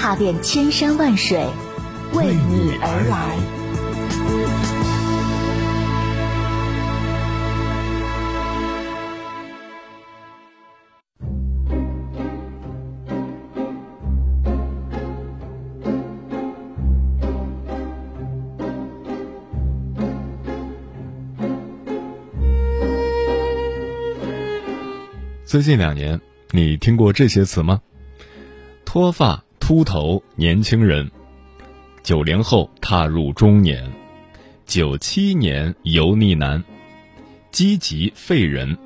踏遍千山万水，为你而来。最近两年，你听过这些词吗？脱发。秃头年轻人，九零后踏入中年，九七年油腻男，积极废人，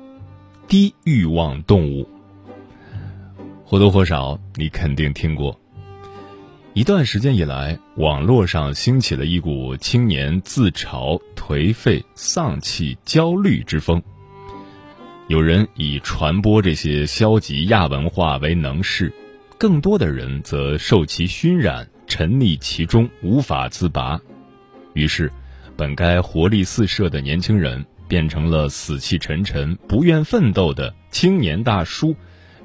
低欲望动物。或多或少，你肯定听过。一段时间以来，网络上兴起了一股青年自嘲、颓废、丧气、焦虑之风。有人以传播这些消极亚文化为能事。更多的人则受其熏染，沉溺其中无法自拔，于是，本该活力四射的年轻人变成了死气沉沉、不愿奋斗的青年大叔，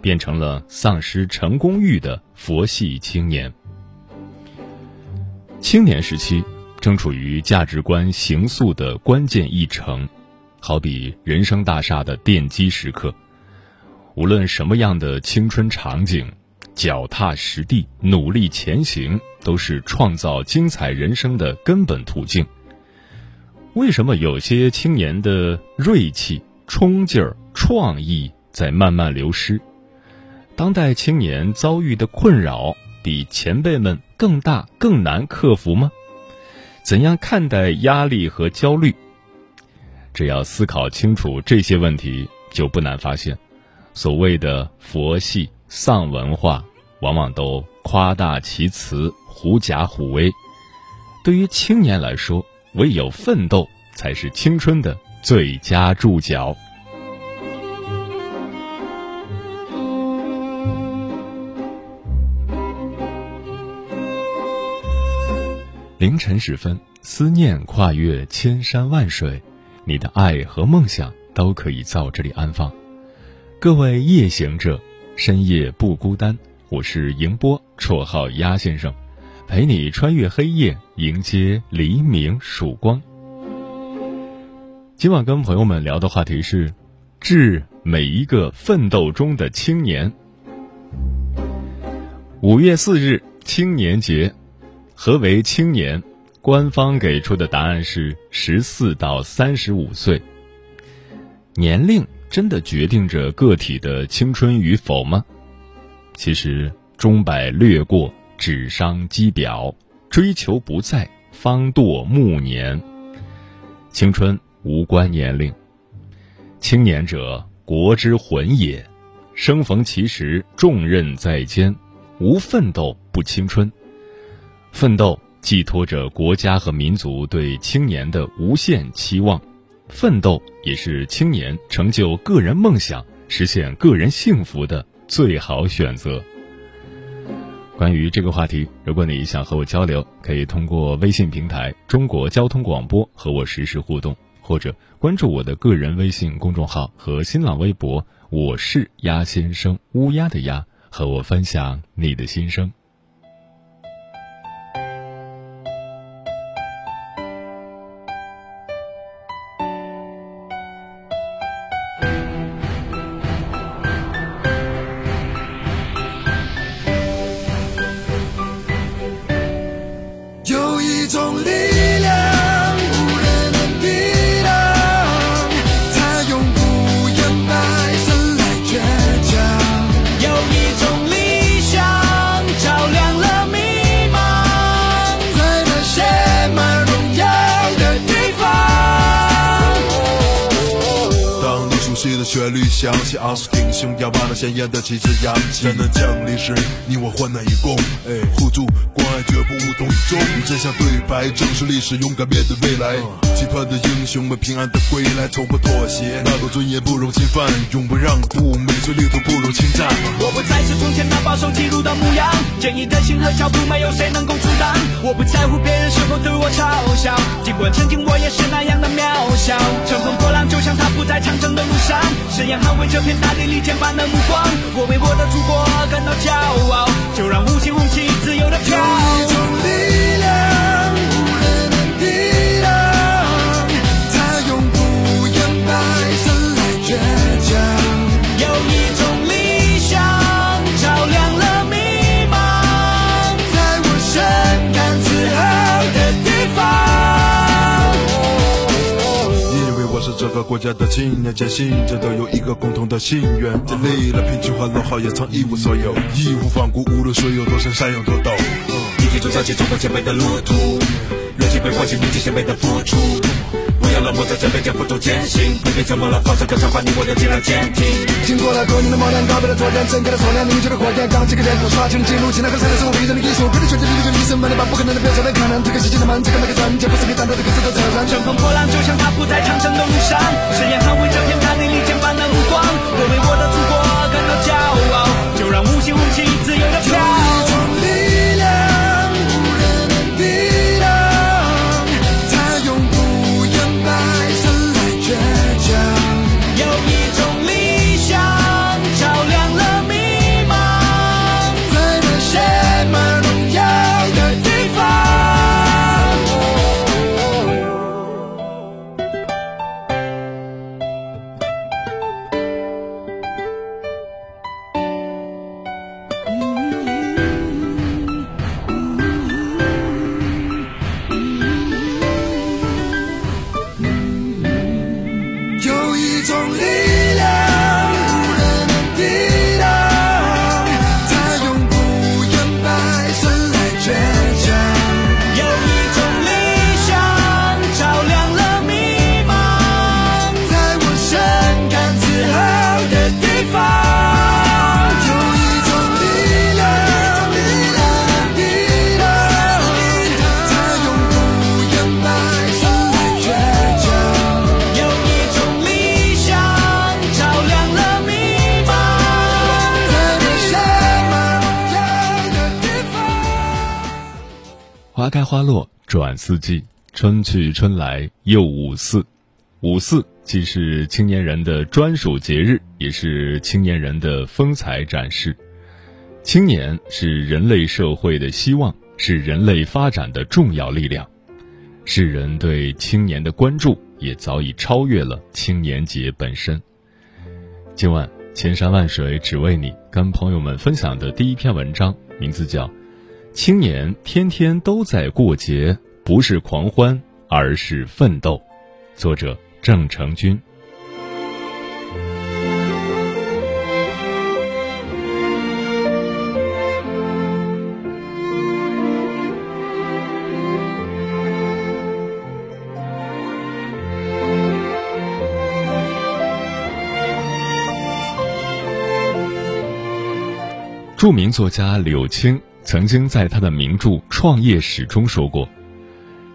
变成了丧失成功欲的佛系青年。青年时期正处于价值观形塑的关键一程，好比人生大厦的奠基时刻，无论什么样的青春场景。脚踏实地，努力前行，都是创造精彩人生的根本途径。为什么有些青年的锐气、冲劲儿、创意在慢慢流失？当代青年遭遇的困扰比前辈们更大、更难克服吗？怎样看待压力和焦虑？只要思考清楚这些问题，就不难发现，所谓的佛系丧文化。往往都夸大其词、狐假虎威。对于青年来说，唯有奋斗才是青春的最佳注脚。凌晨时分，思念跨越千山万水，你的爱和梦想都可以在这里安放。各位夜行者，深夜不孤单。我是迎波，绰号鸭先生，陪你穿越黑夜，迎接黎明曙光。今晚跟朋友们聊的话题是，致每一个奋斗中的青年。五月四日，青年节，何为青年？官方给出的答案是十四到三十五岁。年龄真的决定着个体的青春与否吗？其实，钟摆掠过，纸上机表，追求不在，方堕暮年。青春无关年龄，青年者，国之魂也。生逢其时，重任在肩，无奋斗不青春。奋斗寄托着国家和民族对青年的无限期望，奋斗也是青年成就个人梦想、实现个人幸福的。最好选择。关于这个话题，如果你想和我交流，可以通过微信平台“中国交通广播”和我实时互动，或者关注我的个人微信公众号和新浪微博“我是鸭先生”（乌鸦的鸭），和我分享你的心声。想，起阿斯挺胸，要把那鲜艳的旗帜扬起。在南疆历史，你我患难与共，哎，互助关爱绝不无动于衷。真相对白，正视历史，勇敢面对未来。期盼的英雄们平安的归来，从不妥协，那个尊严不容侵犯，永不让步，每寸领土不容侵占。我不再是从前那保守记录的模样，坚毅的心和脚步，没有谁能够阻挡。我不在乎别人是否对我嘲笑，尽管曾经我也是那样的渺小。乘风破浪，就像他不在长征的路上，誓言捍卫这片大地立剑般的目光。我为我的祖国感到骄傲，就让五星红旗自由的飘。国家的青年，坚信着都有一个共同的心愿。经历了贫穷和落后，也曾一无所有，义无反顾，无论水有多深，山有多陡。一起走向前冲锋前辈的路途，热情被唤醒，铭记前辈的付出。不要冷漠在这边肩负重艰辛，不必沉默了，放声歌唱，把你我的尽量坚挺。经过了多年的磨难，告别了昨天，睁开了锁链，凝聚了火焰，钢起个脸孔，刷新了记录，现在和才是我逼人的艺术。为了全体力就一生满力，把不可能的变成了可能。推开世界的门，这个每个人，绝不是你担当的各自的责任。乘风破浪，就像他不在长征的路上，誓言捍卫这片大地利剑般的目光。我为我的祖国感到骄傲，就让五星红旗自由的飘。花落转四季，春去春来又五四。五四既是青年人的专属节日，也是青年人的风采展示。青年是人类社会的希望，是人类发展的重要力量。世人对青年的关注也早已超越了青年节本身。今晚千山万水只为你，跟朋友们分享的第一篇文章，名字叫《青年天天都在过节，不是狂欢，而是奋斗》，作者郑成军。著名作家柳青曾经在他的名著《创业史》中说过：“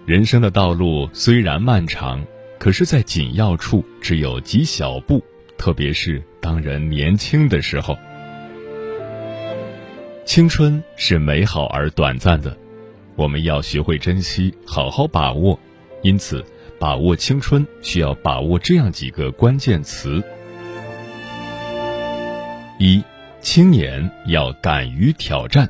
人生的道路虽然漫长，可是，在紧要处只有几小步，特别是当人年轻的时候。青春是美好而短暂的，我们要学会珍惜，好好把握。因此，把握青春需要把握这样几个关键词：一。”青年要敢于挑战。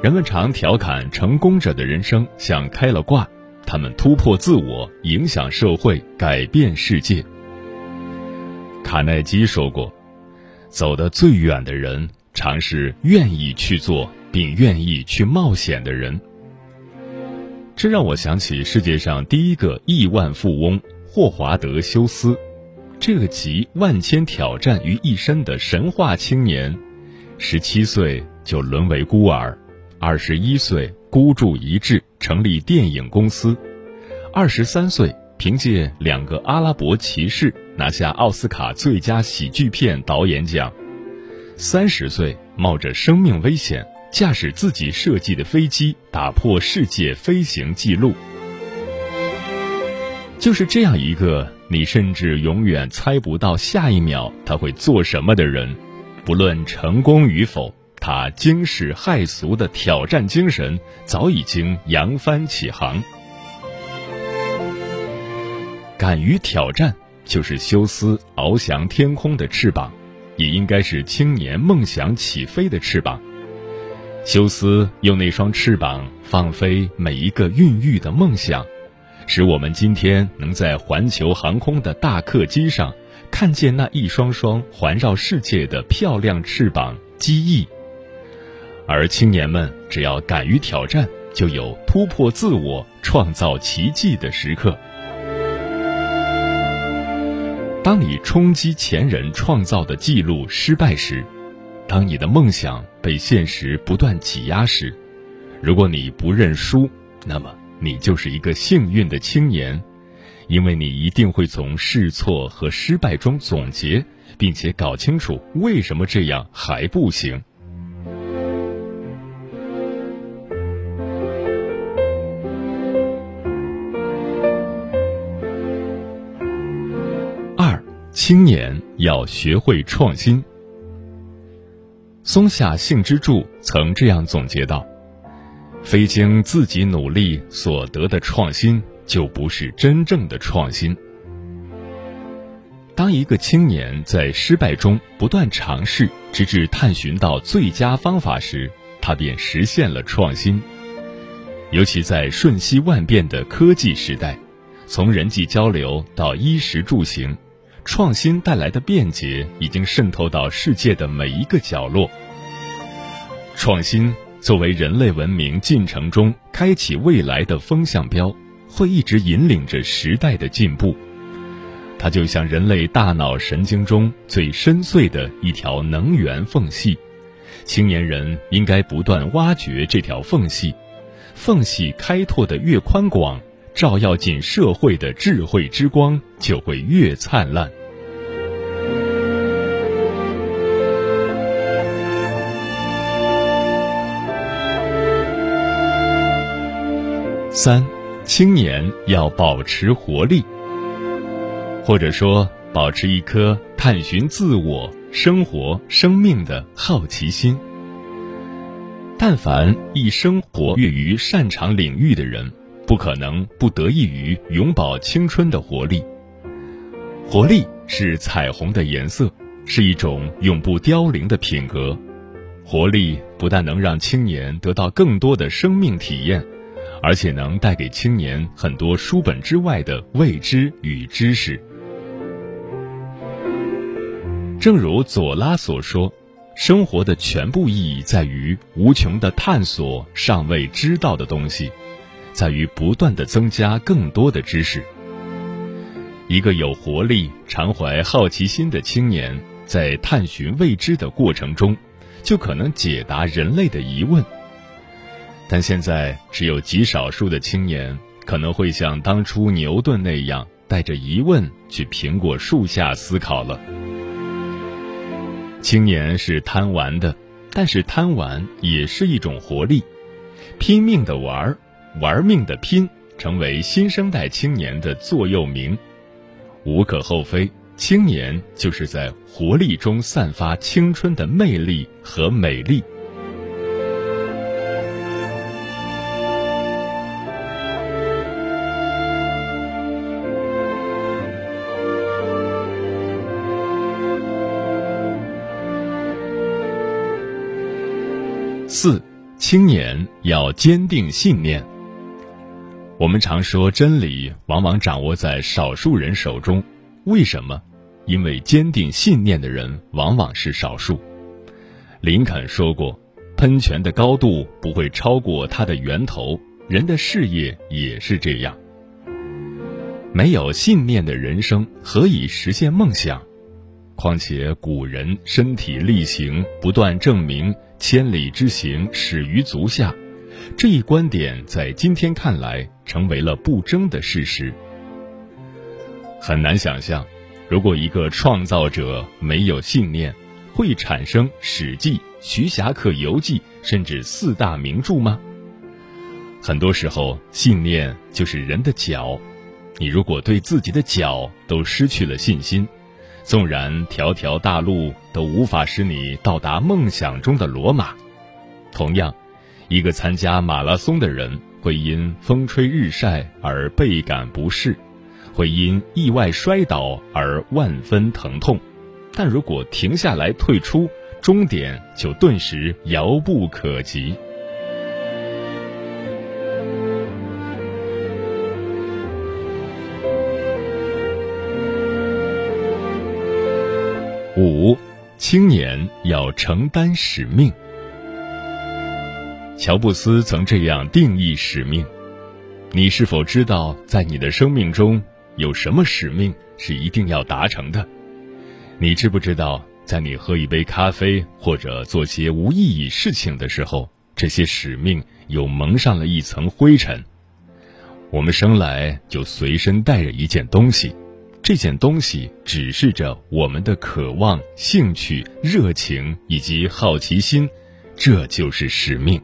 人们常调侃成功者的人生像开了挂，他们突破自我，影响社会，改变世界。卡耐基说过：“走得最远的人，常是愿意去做并愿意去冒险的人。”这让我想起世界上第一个亿万富翁霍华德·休斯。这个集万千挑战于一身的神话青年，十七岁就沦为孤儿，二十一岁孤注一掷成立电影公司，二十三岁凭借两个阿拉伯骑士拿下奥斯卡最佳喜剧片导演奖。三十岁冒着生命危险驾驶自己设计的飞机打破世界飞行记录。就是这样一个你甚至永远猜不到下一秒他会做什么的人，不论成功与否，他惊世骇俗的挑战精神早已经扬帆起航。敢于挑战，就是休斯翱翔天空的翅膀，也应该是青年梦想起飞的翅膀。休斯用那双翅膀放飞每一个孕育的梦想，使我们今天能在环球航空的大客机上看见那一双双环绕世界的漂亮翅膀机翼。而青年们只要敢于挑战，就有突破自我、创造奇迹的时刻。当你冲击前人创造的记录失败时，当你的梦想被现实不断挤压时，如果你不认输，那么你就是一个幸运的青年，因为你一定会从试错和失败中总结，并且搞清楚为什么这样还不行。青年要学会创新。松下幸之助曾这样总结道：“非经自己努力所得的创新，就不是真正的创新。”当一个青年在失败中不断尝试，直至探寻到最佳方法时，他便实现了创新。尤其在瞬息万变的科技时代，从人际交流到衣食住行。创新带来的便捷已经渗透到世界的每一个角落。创新作为人类文明进程中开启未来的风向标，会一直引领着时代的进步。它就像人类大脑神经中最深邃的一条能源缝隙，青年人应该不断挖掘这条缝隙，缝隙开拓的越宽广，照耀进社会的智慧之光就会越灿烂。三，青年要保持活力，或者说保持一颗探寻自我、生活、生命的好奇心。但凡一生活跃于擅长领域的人，不可能不得益于永葆青春的活力。活力是彩虹的颜色，是一种永不凋零的品格。活力不但能让青年得到更多的生命体验。而且能带给青年很多书本之外的未知与知识。正如左拉所说：“生活的全部意义在于无穷的探索尚未知道的东西，在于不断的增加更多的知识。”一个有活力、常怀好奇心的青年，在探寻未知的过程中，就可能解答人类的疑问。但现在只有极少数的青年可能会像当初牛顿那样带着疑问去苹果树下思考了。青年是贪玩的，但是贪玩也是一种活力，拼命的玩，玩命的拼，成为新生代青年的座右铭，无可厚非。青年就是在活力中散发青春的魅力和美丽。四，青年要坚定信念。我们常说真理往往掌握在少数人手中，为什么？因为坚定信念的人往往是少数。林肯说过：“喷泉的高度不会超过它的源头，人的事业也是这样。没有信念的人生，何以实现梦想？况且古人身体力行，不断证明。”千里之行，始于足下。这一观点在今天看来成为了不争的事实。很难想象，如果一个创造者没有信念，会产生《史记》《徐霞客游记》甚至四大名著吗？很多时候，信念就是人的脚。你如果对自己的脚都失去了信心，纵然条条大路都无法使你到达梦想中的罗马。同样，一个参加马拉松的人会因风吹日晒而倍感不适。会因意外摔倒而万分疼痛，但如果停下来退出，终点就顿时遥不可及。五，青年要承担使命。乔布斯曾这样定义使命：你是否知道，在你的生命中？有什么使命是一定要达成的？你知不知道，在你喝一杯咖啡或者做些无意义事情的时候，这些使命又蒙上了一层灰尘？我们生来就随身带着一件东西，这件东西指示着我们的渴望、兴趣、热情以及好奇心，这就是使命。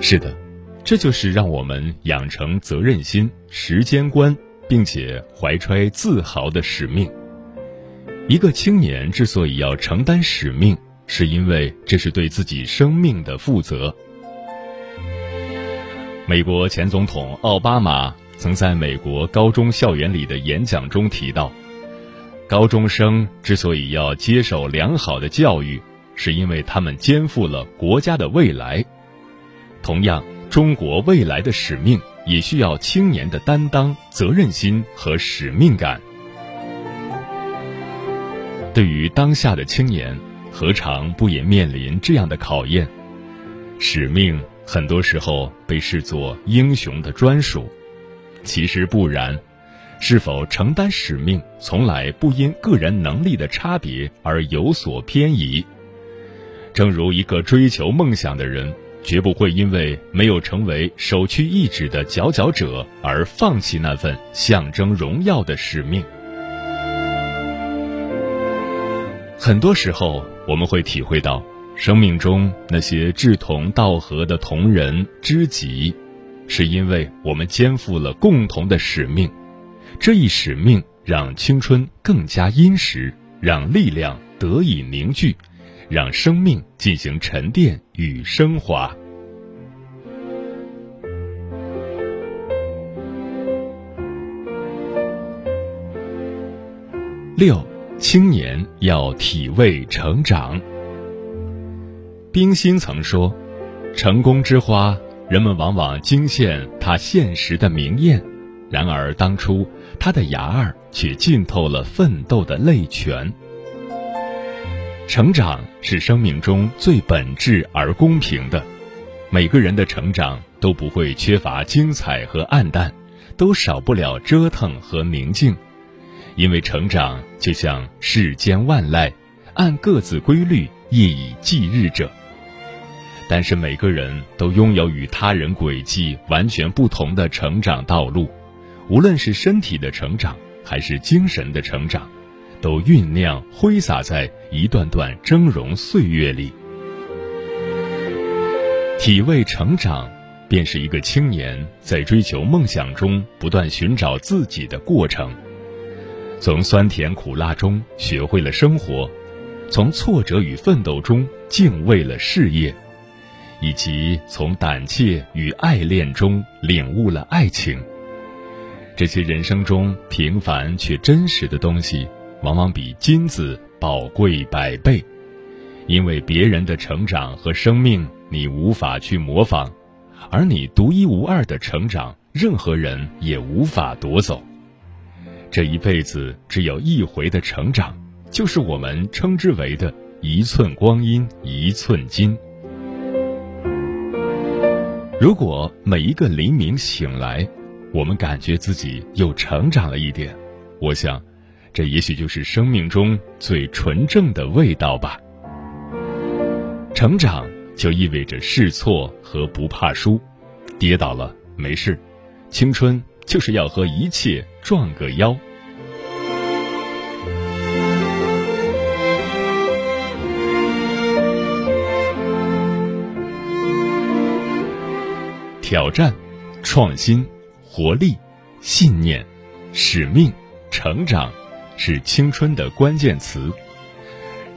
是的。这就是让我们养成责任心、时间观，并且怀揣自豪的使命。一个青年之所以要承担使命，是因为这是对自己生命的负责。美国前总统奥巴马曾在美国高中校园里的演讲中提到，高中生之所以要接受良好的教育，是因为他们肩负了国家的未来。同样。中国未来的使命也需要青年的担当、责任心和使命感。对于当下的青年，何尝不也面临这样的考验？使命很多时候被视作英雄的专属，其实不然。是否承担使命，从来不因个人能力的差别而有所偏移。正如一个追求梦想的人。绝不会因为没有成为首屈一指的佼佼者而放弃那份象征荣耀的使命。很多时候，我们会体会到，生命中那些志同道合的同仁知己，是因为我们肩负了共同的使命。这一使命让青春更加殷实，让力量得以凝聚。让生命进行沉淀与升华。六，青年要体味成长。冰心曾说：“成功之花，人们往往惊羡它现实的明艳，然而当初它的芽儿却浸透了奋斗的泪泉。”成长是生命中最本质而公平的，每个人的成长都不会缺乏精彩和暗淡，都少不了折腾和宁静，因为成长就像世间万籁，按各自规律夜以继日者。但是每个人都拥有与他人轨迹完全不同的成长道路，无论是身体的成长还是精神的成长。都酝酿挥洒在一段段峥嵘岁月里，体味成长，便是一个青年在追求梦想中不断寻找自己的过程。从酸甜苦辣中学会了生活，从挫折与奋斗中敬畏了事业，以及从胆怯与爱恋中领悟了爱情。这些人生中平凡却真实的东西。往往比金子宝贵百倍，因为别人的成长和生命你无法去模仿，而你独一无二的成长，任何人也无法夺走。这一辈子只有一回的成长，就是我们称之为的一寸光阴一寸金。如果每一个黎明醒来，我们感觉自己又成长了一点，我想。这也许就是生命中最纯正的味道吧。成长就意味着试错和不怕输，跌倒了没事，青春就是要和一切撞个腰。挑战、创新、活力、信念、使命、成长，是青春的关键词。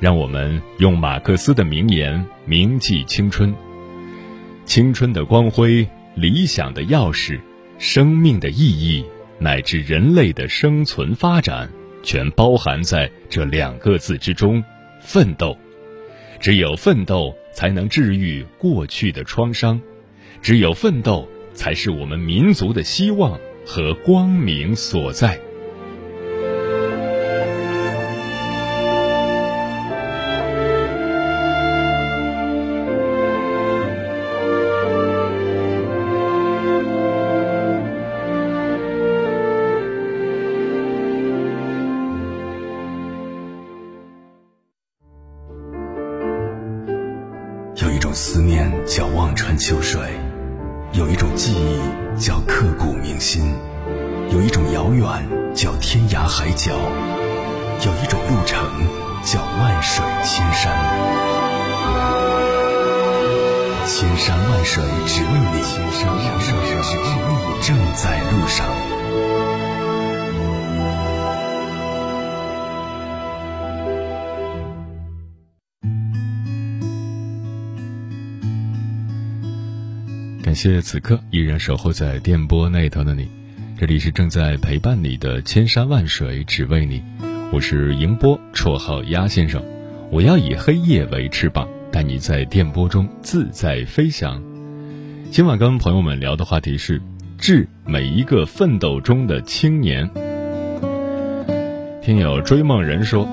让我们用马克思的名言铭记青春。青春的光辉、理想的钥匙、生命的意义，乃至人类的生存发展，全包含在这两个字之中：奋斗。只有奋斗，才能治愈过去的创伤；只有奋斗，才是我们民族的希望和光明所在。谢谢此刻依然守候在电波那头的你，这里是正在陪伴你的千山万水只为你，我是迎波，绰号鸭先生，我要以黑夜为翅膀，带你在电波中自在飞翔。今晚跟朋友们聊的话题是致每一个奋斗中的青年。听友追梦人说，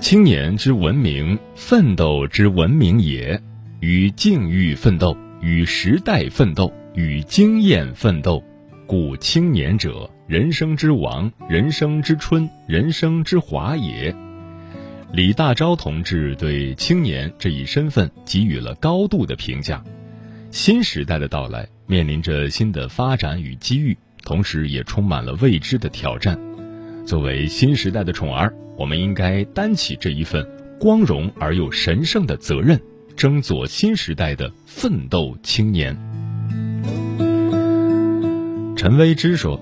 青年之文明，奋斗之文明也，与境遇奋斗。与时代奋斗，与经验奋斗，故青年者，人生之王，人生之春，人生之华也。李大钊同志对青年这一身份给予了高度的评价。新时代的到来，面临着新的发展与机遇，同时也充满了未知的挑战。作为新时代的宠儿，我们应该担起这一份光荣而又神圣的责任。争做新时代的奋斗青年。陈薇之说：“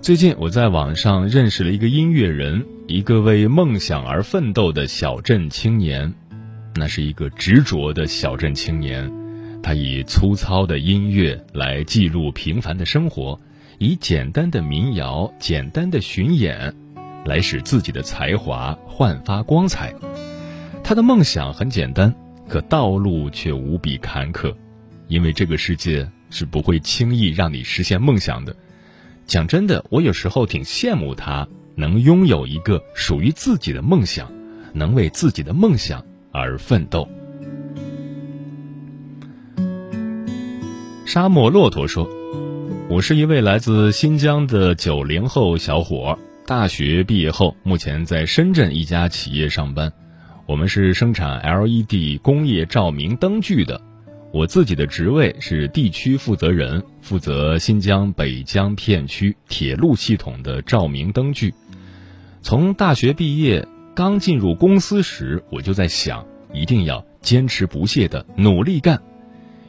最近我在网上认识了一个音乐人，一个为梦想而奋斗的小镇青年。那是一个执着的小镇青年，他以粗糙的音乐来记录平凡的生活，以简单的民谣、简单的巡演，来使自己的才华焕发光彩。他的梦想很简单。”可道路却无比坎坷，因为这个世界是不会轻易让你实现梦想的。讲真的，我有时候挺羡慕他能拥有一个属于自己的梦想，能为自己的梦想而奋斗。沙漠骆驼说：“我是一位来自新疆的九零后小伙，大学毕业后，目前在深圳一家企业上班。”我们是生产 LED 工业照明灯具的，我自己的职位是地区负责人，负责新疆北疆片区铁路系统的照明灯具。从大学毕业刚进入公司时，我就在想，一定要坚持不懈的努力干。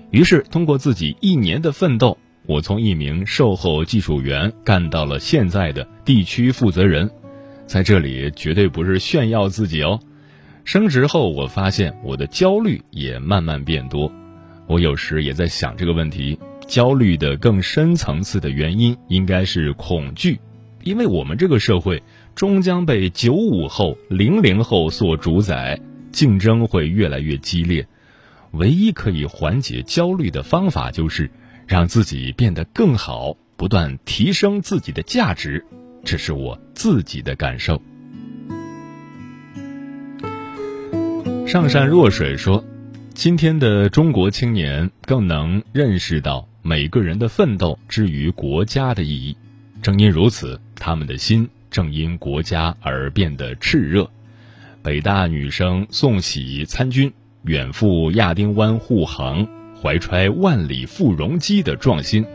于是，通过自己一年的奋斗，我从一名售后技术员干到了现在的地区负责人。在这里，绝对不是炫耀自己哦。升职后，我发现我的焦虑也慢慢变多。我有时也在想这个问题：焦虑的更深层次的原因应该是恐惧，因为我们这个社会终将被九五后、零零后所主宰，竞争会越来越激烈。唯一可以缓解焦虑的方法就是让自己变得更好，不断提升自己的价值。这是我自己的感受。上善若水说：“今天的中国青年更能认识到每个人的奋斗之于国家的意义。正因如此，他们的心正因国家而变得炽热。北大女生宋喜参军，远赴亚丁湾护航，怀揣万里赴戎机的壮心。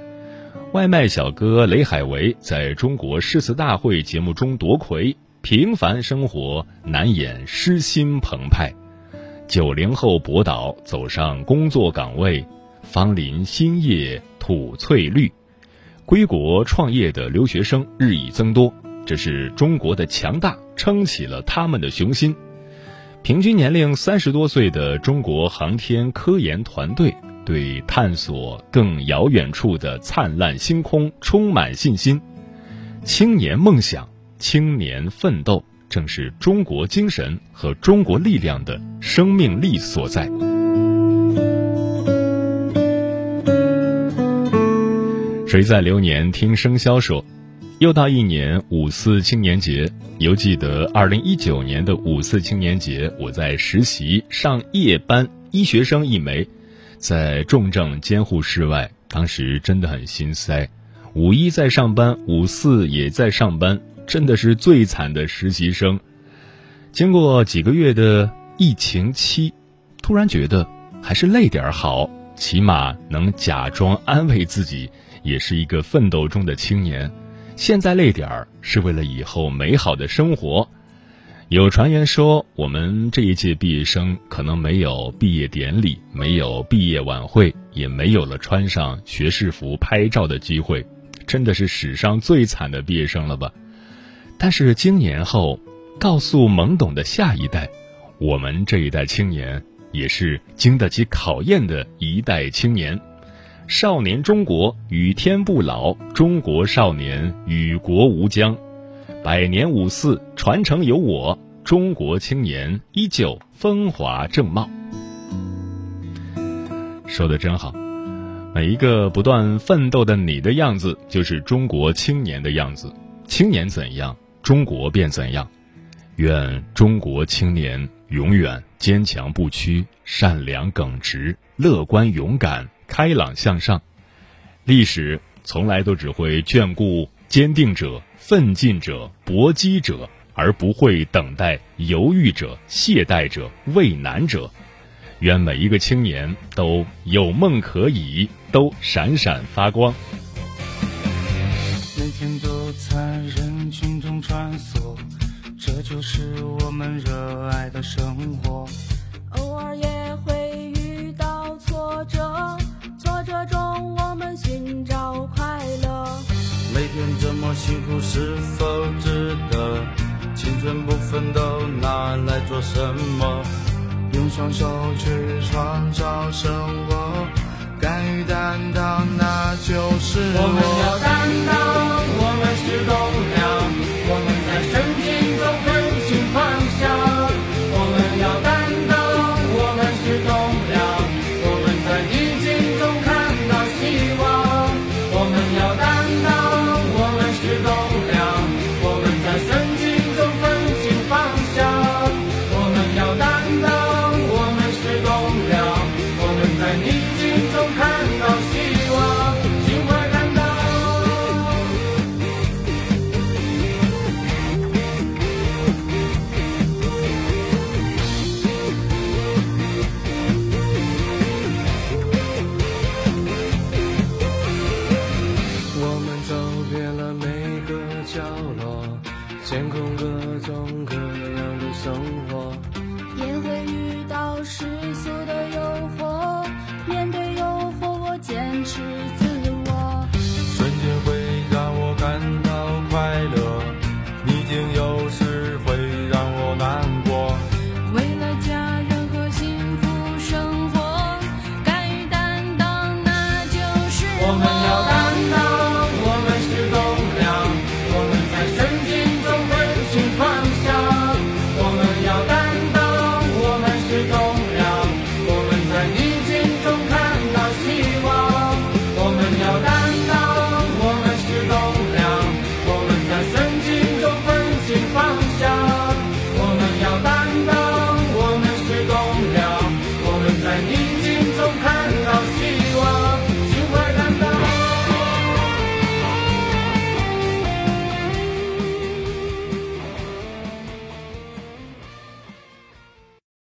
外卖小哥雷海为在中国诗词大会节目中夺魁，平凡生活难掩诗心澎湃。”九零后博导走上工作岗位，芳林新叶吐翠绿。归国创业的留学生日益增多，这是中国的强大撑起了他们的雄心。平均年龄三十多岁的中国航天科研团队对探索更遥远处的灿烂星空充满信心。青年梦想、青年奋斗，正是中国精神和中国力量的生命力所在。谁在流年听生肖说？又到一年五四青年节，犹记得二零一九年的五四青年节，我在实习上夜班，医学生一枚，在重症监护室外，当时真的很心塞。五一在上班，五四也在上班，真的是最惨的实习生。经过几个月的疫情期，突然觉得还是累点好，起码能假装安慰自己。也是一个奋斗中的青年，现在累点儿是为了以后美好的生活。有传言说，我们这一届毕业生可能没有毕业典礼，没有毕业晚会，也没有了穿上学士服拍照的机会，真的是史上最惨的毕业生了吧？但是经年后，告诉懵懂的下一代，我们这一代青年也是经得起考验的一代青年。少年中国与天不老，中国少年与国无疆。百年五四传承有我，中国青年依旧风华正茂。说的真好，每一个不断奋斗的你的样子，就是中国青年的样子。青年怎样，中国便怎样。愿中国青年永远坚强不屈、善良耿直、乐观勇敢。开朗向上，历史从来都只会眷顾坚定者、奋进者、搏击者，而不会等待犹豫者、懈怠者、畏难者。愿每一个青年都有梦可以，都闪闪发光。每天都在人群穿梭，这就是我们热爱的生活。偶尔也会遇到挫折。挫折中我们寻找快乐。每天这么辛苦是否值得？青春不奋斗拿来做什么？用双手去创造生活，敢于担当那就是我。我们要担当。